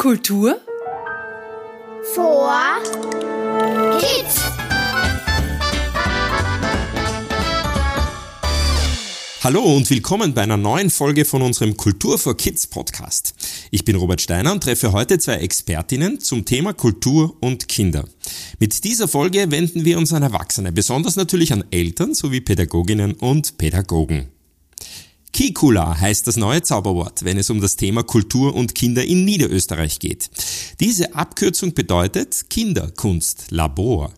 Kultur vor Kids. Hallo und willkommen bei einer neuen Folge von unserem Kultur for Kids Podcast. Ich bin Robert Steiner und treffe heute zwei Expertinnen zum Thema Kultur und Kinder. Mit dieser Folge wenden wir uns an Erwachsene, besonders natürlich an Eltern sowie Pädagoginnen und Pädagogen. Kikula heißt das neue Zauberwort, wenn es um das Thema Kultur und Kinder in Niederösterreich geht. Diese Abkürzung bedeutet Kinderkunstlabor.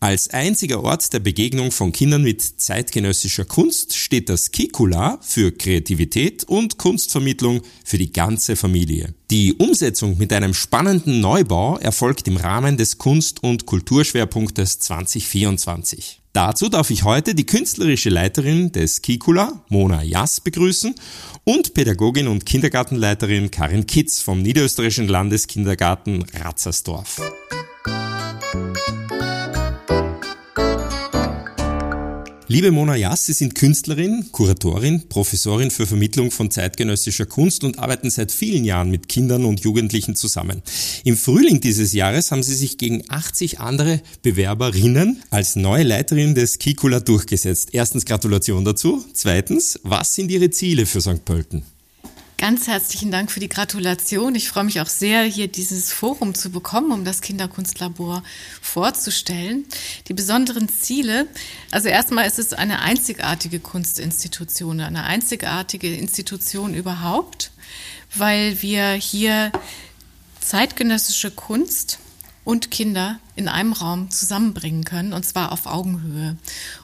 Als einziger Ort der Begegnung von Kindern mit zeitgenössischer Kunst steht das Kikula für Kreativität und Kunstvermittlung für die ganze Familie. Die Umsetzung mit einem spannenden Neubau erfolgt im Rahmen des Kunst- und Kulturschwerpunktes 2024. Dazu darf ich heute die künstlerische Leiterin des Kikula, Mona Jass, begrüßen und Pädagogin und Kindergartenleiterin Karin Kitz vom Niederösterreichischen Landeskindergarten Ratzersdorf. Liebe Mona Jass, Sie sind Künstlerin, Kuratorin, Professorin für Vermittlung von zeitgenössischer Kunst und arbeiten seit vielen Jahren mit Kindern und Jugendlichen zusammen. Im Frühling dieses Jahres haben Sie sich gegen 80 andere Bewerberinnen als neue Leiterin des Kikula durchgesetzt. Erstens Gratulation dazu. Zweitens, was sind Ihre Ziele für St. Pölten? Ganz herzlichen Dank für die Gratulation. Ich freue mich auch sehr, hier dieses Forum zu bekommen, um das Kinderkunstlabor vorzustellen. Die besonderen Ziele, also erstmal ist es eine einzigartige Kunstinstitution, eine einzigartige Institution überhaupt, weil wir hier zeitgenössische Kunst und Kinder in einem Raum zusammenbringen können, und zwar auf Augenhöhe.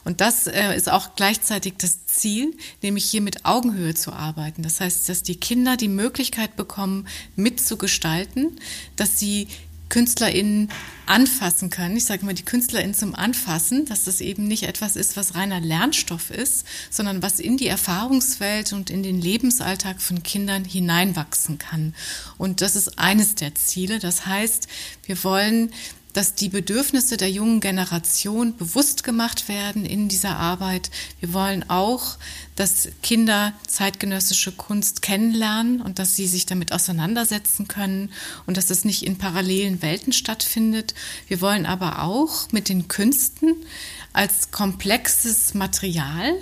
Und das äh, ist auch gleichzeitig das Ziel, nämlich hier mit Augenhöhe zu arbeiten. Das heißt, dass die Kinder die Möglichkeit bekommen, mitzugestalten, dass sie KünstlerInnen anfassen können. Ich sage mal, die KünstlerInnen zum Anfassen, dass das eben nicht etwas ist, was reiner Lernstoff ist, sondern was in die Erfahrungswelt und in den Lebensalltag von Kindern hineinwachsen kann. Und das ist eines der Ziele. Das heißt, wir wollen dass die Bedürfnisse der jungen Generation bewusst gemacht werden in dieser Arbeit. Wir wollen auch, dass Kinder zeitgenössische Kunst kennenlernen und dass sie sich damit auseinandersetzen können und dass das nicht in parallelen Welten stattfindet. Wir wollen aber auch mit den Künsten als komplexes Material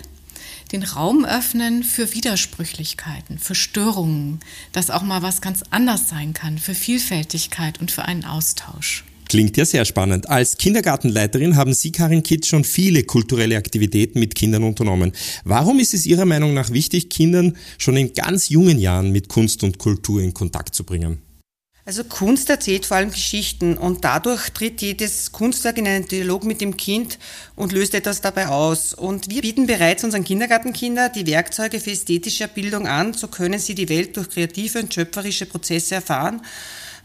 den Raum öffnen für Widersprüchlichkeiten, für Störungen, dass auch mal was ganz anders sein kann, für Vielfältigkeit und für einen Austausch. Klingt ja sehr spannend. Als Kindergartenleiterin haben Sie, Karin Kitz, schon viele kulturelle Aktivitäten mit Kindern unternommen. Warum ist es Ihrer Meinung nach wichtig, Kindern schon in ganz jungen Jahren mit Kunst und Kultur in Kontakt zu bringen? Also Kunst erzählt vor allem Geschichten und dadurch tritt jedes Kunstwerk in einen Dialog mit dem Kind und löst etwas dabei aus. Und wir bieten bereits unseren Kindergartenkindern die Werkzeuge für ästhetische Bildung an, so können sie die Welt durch kreative und schöpferische Prozesse erfahren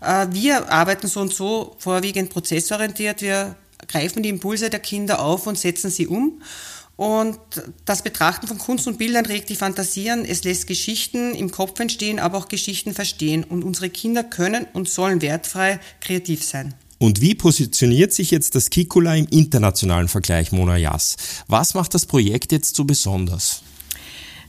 wir arbeiten so und so vorwiegend prozessorientiert. Wir greifen die Impulse der Kinder auf und setzen sie um. Und das Betrachten von Kunst und Bildern regt die Fantasien. Es lässt Geschichten im Kopf entstehen, aber auch Geschichten verstehen. Und unsere Kinder können und sollen wertfrei kreativ sein. Und wie positioniert sich jetzt das Kikula im internationalen Vergleich, Mona Jass? Was macht das Projekt jetzt so besonders?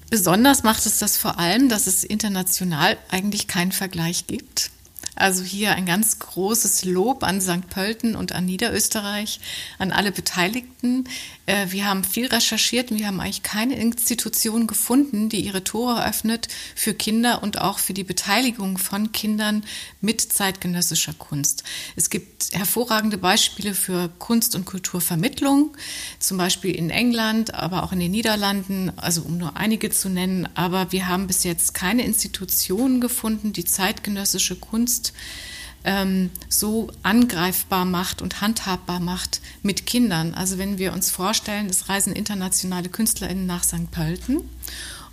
Besonders macht es das vor allem, dass es international eigentlich keinen Vergleich gibt. Also hier ein ganz großes Lob an St. Pölten und an Niederösterreich, an alle Beteiligten. Äh, wir haben viel recherchiert und wir haben eigentlich keine Institution gefunden, die ihre Tore öffnet für Kinder und auch für die Beteiligung von Kindern mit zeitgenössischer Kunst. Es gibt hervorragende Beispiele für Kunst- und Kulturvermittlung, zum Beispiel in England, aber auch in den Niederlanden, also um nur einige zu nennen. Aber wir haben bis jetzt keine Institution gefunden, die zeitgenössische Kunst ähm, so angreifbar macht und handhabbar macht mit Kindern. Also wenn wir uns vorstellen, es reisen internationale KünstlerInnen nach St. Pölten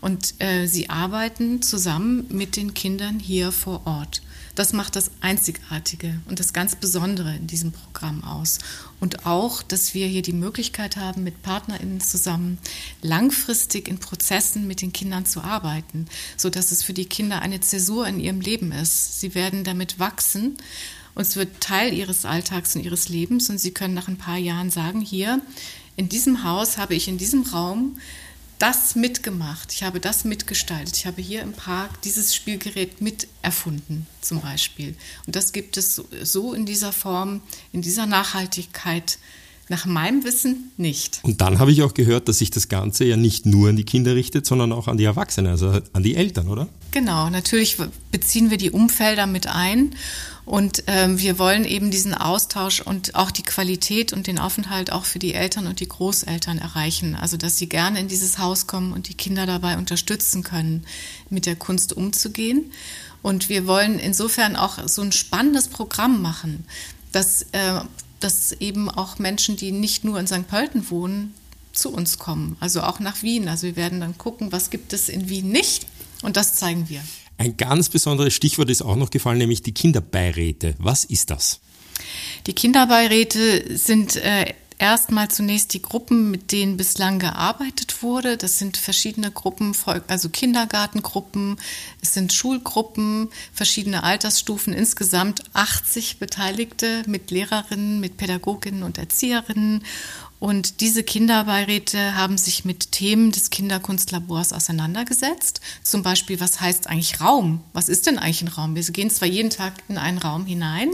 und äh, sie arbeiten zusammen mit den Kindern hier vor Ort. Das macht das Einzigartige und das ganz Besondere in diesem Programm aus. Und auch, dass wir hier die Möglichkeit haben, mit PartnerInnen zusammen langfristig in Prozessen mit den Kindern zu arbeiten, sodass es für die Kinder eine Zäsur in ihrem Leben ist. Sie werden damit wachsen und es wird Teil ihres Alltags und ihres Lebens und sie können nach ein paar Jahren sagen, hier, in diesem Haus habe ich in diesem Raum das mitgemacht, ich habe das mitgestaltet, ich habe hier im Park dieses Spielgerät mit erfunden zum Beispiel. Und das gibt es so in dieser Form, in dieser Nachhaltigkeit nach meinem Wissen nicht. Und dann habe ich auch gehört, dass sich das Ganze ja nicht nur an die Kinder richtet, sondern auch an die Erwachsenen, also an die Eltern, oder? Genau, natürlich beziehen wir die Umfelder mit ein. Und ähm, wir wollen eben diesen Austausch und auch die Qualität und den Aufenthalt auch für die Eltern und die Großeltern erreichen. Also dass sie gerne in dieses Haus kommen und die Kinder dabei unterstützen können, mit der Kunst umzugehen. Und wir wollen insofern auch so ein spannendes Programm machen, dass äh, dass eben auch Menschen, die nicht nur in St. Pölten wohnen, zu uns kommen, also auch nach Wien. Also wir werden dann gucken, was gibt es in Wien nicht und das zeigen wir. Ein ganz besonderes Stichwort ist auch noch gefallen, nämlich die Kinderbeiräte. Was ist das? Die Kinderbeiräte sind äh, erstmal zunächst die Gruppen, mit denen bislang gearbeitet wurde. Das sind verschiedene Gruppen, also Kindergartengruppen, es sind Schulgruppen, verschiedene Altersstufen, insgesamt 80 Beteiligte mit Lehrerinnen, mit Pädagoginnen und Erzieherinnen. Und diese Kinderbeiräte haben sich mit Themen des Kinderkunstlabors auseinandergesetzt. Zum Beispiel, was heißt eigentlich Raum? Was ist denn eigentlich ein Raum? Wir gehen zwar jeden Tag in einen Raum hinein,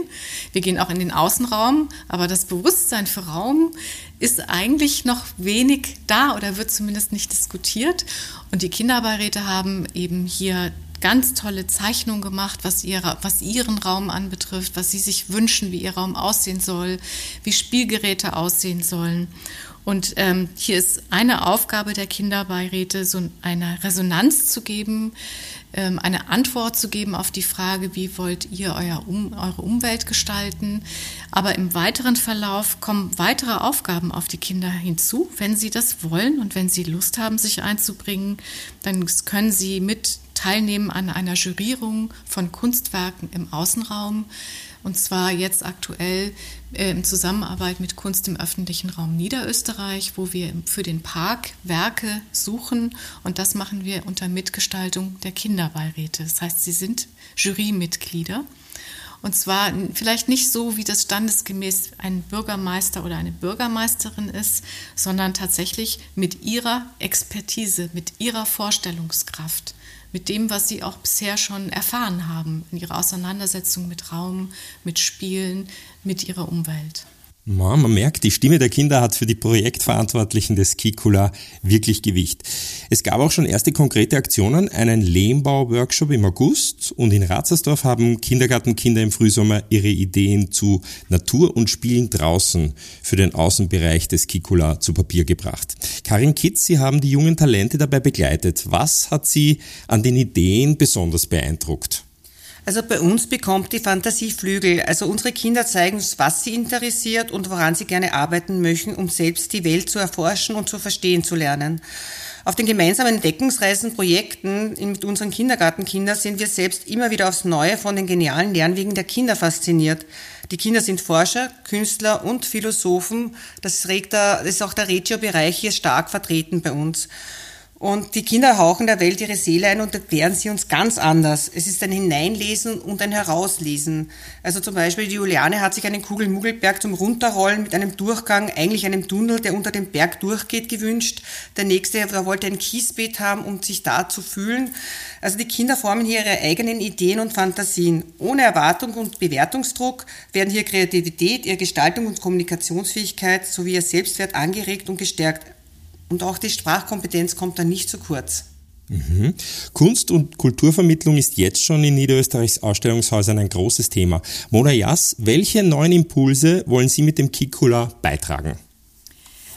wir gehen auch in den Außenraum, aber das Bewusstsein für Raum ist eigentlich noch wenig da oder wird zumindest nicht diskutiert. Und die Kinderbeiräte haben eben hier ganz tolle Zeichnungen gemacht, was, ihre, was ihren Raum anbetrifft, was sie sich wünschen, wie ihr Raum aussehen soll, wie Spielgeräte aussehen sollen. Und ähm, hier ist eine Aufgabe der Kinderbeiräte, so eine Resonanz zu geben, ähm, eine Antwort zu geben auf die Frage, wie wollt ihr euer um, eure Umwelt gestalten. Aber im weiteren Verlauf kommen weitere Aufgaben auf die Kinder hinzu. Wenn sie das wollen und wenn sie Lust haben, sich einzubringen, dann können sie mit teilnehmen an einer Jurierung von Kunstwerken im Außenraum. Und zwar jetzt aktuell äh, in Zusammenarbeit mit Kunst im öffentlichen Raum Niederösterreich, wo wir für den Park Werke suchen. Und das machen wir unter Mitgestaltung der Kinderbeiräte. Das heißt, sie sind Jurymitglieder. Und zwar vielleicht nicht so, wie das standesgemäß ein Bürgermeister oder eine Bürgermeisterin ist, sondern tatsächlich mit ihrer Expertise, mit ihrer Vorstellungskraft mit dem, was sie auch bisher schon erfahren haben in ihrer Auseinandersetzung mit Raum, mit Spielen, mit ihrer Umwelt. Man merkt, die Stimme der Kinder hat für die Projektverantwortlichen des Kikula wirklich Gewicht. Es gab auch schon erste konkrete Aktionen, einen Lehmbau-Workshop im August und in Ratzersdorf haben Kindergartenkinder im Frühsommer ihre Ideen zu Natur und Spielen draußen für den Außenbereich des Kikula zu Papier gebracht. Karin Kitz, Sie haben die jungen Talente dabei begleitet. Was hat Sie an den Ideen besonders beeindruckt? Also bei uns bekommt die Fantasie Flügel. Also unsere Kinder zeigen uns, was sie interessiert und woran sie gerne arbeiten möchten, um selbst die Welt zu erforschen und zu verstehen zu lernen. Auf den gemeinsamen Entdeckungsreisen, Projekten mit unseren Kindergartenkindern sind wir selbst immer wieder aufs Neue von den genialen Lernwegen der Kinder fasziniert. Die Kinder sind Forscher, Künstler und Philosophen. Das, regt der, das ist auch der Regio-Bereich hier stark vertreten bei uns. Und die Kinder hauchen der Welt ihre Seele ein und erklären sie uns ganz anders. Es ist ein Hineinlesen und ein Herauslesen. Also zum Beispiel die Juliane hat sich einen Kugelmuggelberg zum Runterrollen mit einem Durchgang, eigentlich einem Tunnel, der unter dem Berg durchgeht, gewünscht. Der nächste wollte ein Kiesbeet haben, um sich da zu fühlen. Also die Kinder formen hier ihre eigenen Ideen und Fantasien. Ohne Erwartung und Bewertungsdruck werden hier Kreativität, ihre Gestaltung und Kommunikationsfähigkeit sowie ihr Selbstwert angeregt und gestärkt. Und auch die Sprachkompetenz kommt dann nicht zu kurz. Mhm. Kunst- und Kulturvermittlung ist jetzt schon in Niederösterreichs Ausstellungshäusern ein großes Thema. Mona Jass, welche neuen Impulse wollen Sie mit dem Kikula beitragen?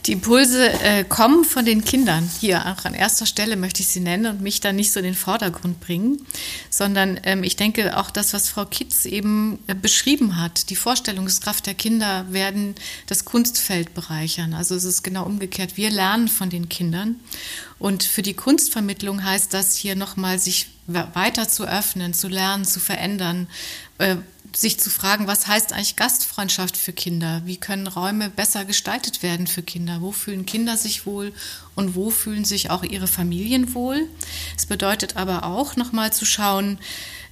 Die Impulse äh, kommen von den Kindern. Hier auch an erster Stelle möchte ich sie nennen und mich da nicht so in den Vordergrund bringen, sondern ähm, ich denke auch das, was Frau Kitz eben äh, beschrieben hat, die Vorstellungskraft der Kinder werden das Kunstfeld bereichern. Also es ist genau umgekehrt. Wir lernen von den Kindern und für die Kunstvermittlung heißt das hier nochmal sich weiter zu öffnen, zu lernen, zu verändern, äh, sich zu fragen, was heißt eigentlich Gastfreundschaft für Kinder? Wie können Räume besser gestaltet werden für Kinder? Wo fühlen Kinder sich wohl und wo fühlen sich auch ihre Familien wohl. Es bedeutet aber auch nochmal zu schauen,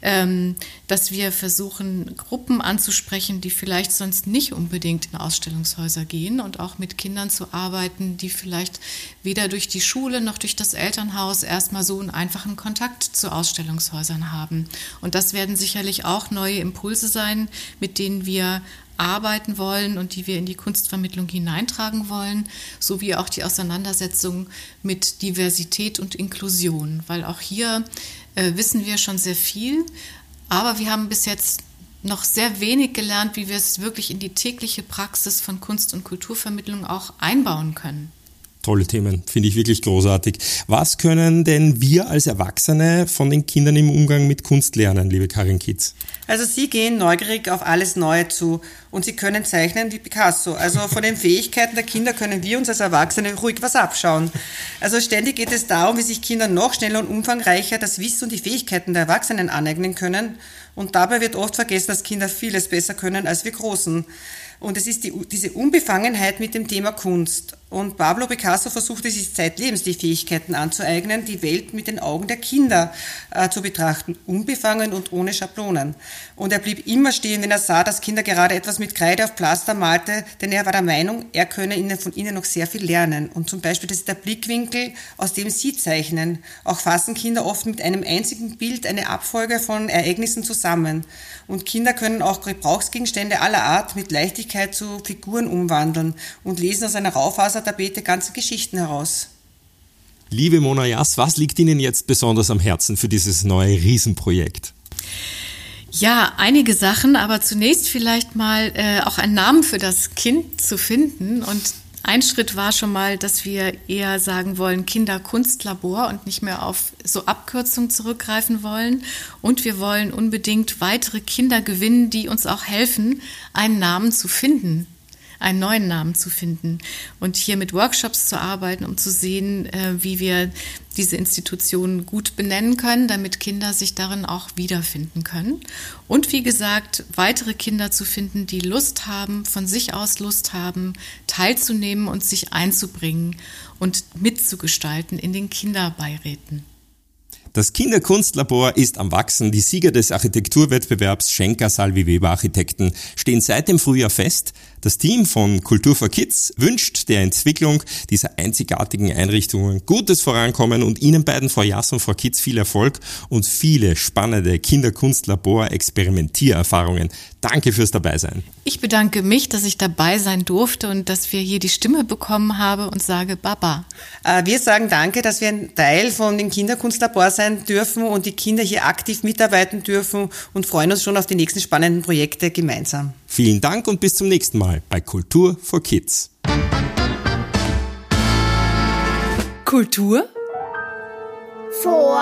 ähm, dass wir versuchen, Gruppen anzusprechen, die vielleicht sonst nicht unbedingt in Ausstellungshäuser gehen und auch mit Kindern zu arbeiten, die vielleicht weder durch die Schule noch durch das Elternhaus erstmal so einen einfachen Kontakt zu Ausstellungshäusern haben. Und das werden sicherlich auch neue Impulse sein, mit denen wir arbeiten wollen und die wir in die Kunstvermittlung hineintragen wollen, sowie auch die Auseinandersetzung mit Diversität und Inklusion, weil auch hier äh, wissen wir schon sehr viel, aber wir haben bis jetzt noch sehr wenig gelernt, wie wir es wirklich in die tägliche Praxis von Kunst- und Kulturvermittlung auch einbauen können. Tolle Themen, finde ich wirklich großartig. Was können denn wir als Erwachsene von den Kindern im Umgang mit Kunst lernen, liebe Karin Kitz? Also Sie gehen neugierig auf alles Neue zu und Sie können zeichnen wie Picasso. Also von den Fähigkeiten der Kinder können wir uns als Erwachsene ruhig was abschauen. Also ständig geht es darum, wie sich Kinder noch schneller und umfangreicher das Wissen und die Fähigkeiten der Erwachsenen aneignen können. Und dabei wird oft vergessen, dass Kinder vieles besser können als wir Großen. Und es ist die, diese Unbefangenheit mit dem Thema Kunst. Und Pablo Picasso versuchte sich zeitlebens die Fähigkeiten anzueignen, die Welt mit den Augen der Kinder äh, zu betrachten, unbefangen und ohne Schablonen. Und er blieb immer stehen, wenn er sah, dass Kinder gerade etwas mit Kreide auf Plaster malte, denn er war der Meinung, er könne ihnen, von ihnen noch sehr viel lernen. Und zum Beispiel, das ist der Blickwinkel, aus dem sie zeichnen. Auch fassen Kinder oft mit einem einzigen Bild eine Abfolge von Ereignissen zusammen. Und Kinder können auch Gebrauchsgegenstände aller Art mit Leichtigkeit zu Figuren umwandeln und lesen aus einer Raufasertapete ganze Geschichten heraus. Liebe Mona Jass, was liegt Ihnen jetzt besonders am Herzen für dieses neue Riesenprojekt? Ja, einige Sachen, aber zunächst vielleicht mal äh, auch einen Namen für das Kind zu finden. Und ein Schritt war schon mal, dass wir eher sagen wollen Kinderkunstlabor und nicht mehr auf so Abkürzungen zurückgreifen wollen. Und wir wollen unbedingt weitere Kinder gewinnen, die uns auch helfen, einen Namen zu finden einen neuen Namen zu finden und hier mit Workshops zu arbeiten, um zu sehen, äh, wie wir diese Institutionen gut benennen können, damit Kinder sich darin auch wiederfinden können. Und wie gesagt, weitere Kinder zu finden, die Lust haben, von sich aus Lust haben, teilzunehmen und sich einzubringen und mitzugestalten in den Kinderbeiräten. Das Kinderkunstlabor ist am Wachsen. Die Sieger des Architekturwettbewerbs Schenker Salvi Weber Architekten stehen seit dem Frühjahr fest. Das Team von Kultur for Kids wünscht der Entwicklung dieser einzigartigen Einrichtungen gutes Vorankommen und Ihnen beiden, Frau Jass und Frau Kids, viel Erfolg und viele spannende Kinderkunstlabor-Experimentiererfahrungen. Danke fürs Dabeisein. Ich bedanke mich, dass ich dabei sein durfte und dass wir hier die Stimme bekommen haben und sage Baba. Äh, wir sagen Danke, dass wir ein Teil von den Kinderkunstlabor sein dürfen und die Kinder hier aktiv mitarbeiten dürfen und freuen uns schon auf die nächsten spannenden Projekte gemeinsam. Vielen Dank und bis zum nächsten Mal bei Kultur for Kids. Kultur vor